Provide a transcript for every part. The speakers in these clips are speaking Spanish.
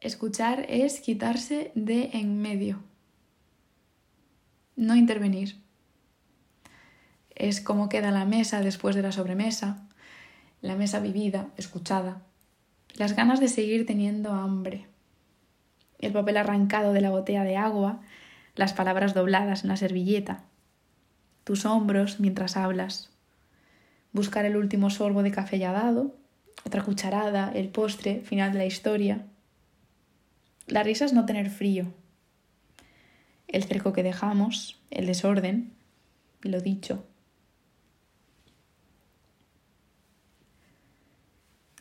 Escuchar es quitarse de en medio. No intervenir. Es cómo queda la mesa después de la sobremesa, la mesa vivida, escuchada, las ganas de seguir teniendo hambre, el papel arrancado de la botella de agua, las palabras dobladas en la servilleta, tus hombros mientras hablas, buscar el último sorbo de café ya dado, otra cucharada, el postre, final de la historia. La risa es no tener frío. El cerco que dejamos, el desorden, lo dicho.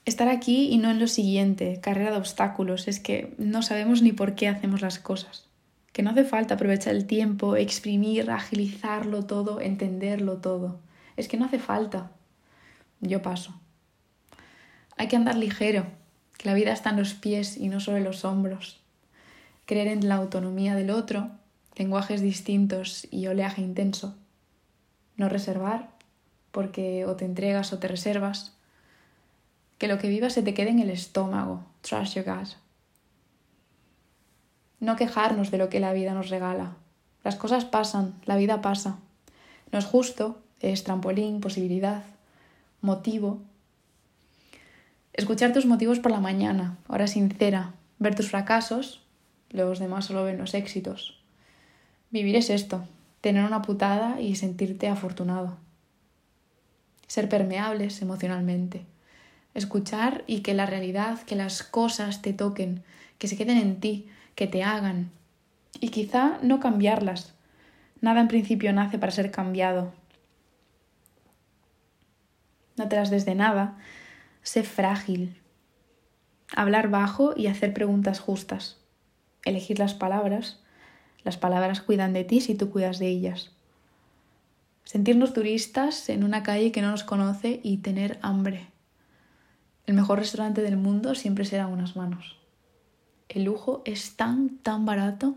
Estar aquí y no en lo siguiente, carrera de obstáculos, es que no sabemos ni por qué hacemos las cosas. Que no hace falta aprovechar el tiempo, exprimir, agilizarlo todo, entenderlo todo. Es que no hace falta. Yo paso. Hay que andar ligero, que la vida está en los pies y no sobre los hombros. Creer en la autonomía del otro, lenguajes distintos y oleaje intenso. No reservar, porque o te entregas o te reservas. Que lo que vivas se te quede en el estómago. Trust your gut. No quejarnos de lo que la vida nos regala. Las cosas pasan, la vida pasa. No es justo, es trampolín, posibilidad motivo. Escuchar tus motivos por la mañana, hora sincera, ver tus fracasos, los demás solo ven los éxitos. Vivir es esto, tener una putada y sentirte afortunado. Ser permeables emocionalmente. Escuchar y que la realidad, que las cosas te toquen, que se queden en ti, que te hagan. Y quizá no cambiarlas. Nada en principio nace para ser cambiado, no te las des de nada, sé frágil. Hablar bajo y hacer preguntas justas. Elegir las palabras. Las palabras cuidan de ti si tú cuidas de ellas. Sentirnos turistas en una calle que no nos conoce y tener hambre. El mejor restaurante del mundo siempre será unas manos. El lujo es tan, tan barato.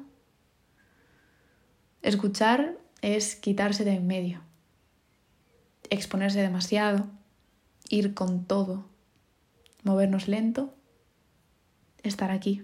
Escuchar es quitarse de en medio. Exponerse demasiado ir con todo, movernos lento, estar aquí.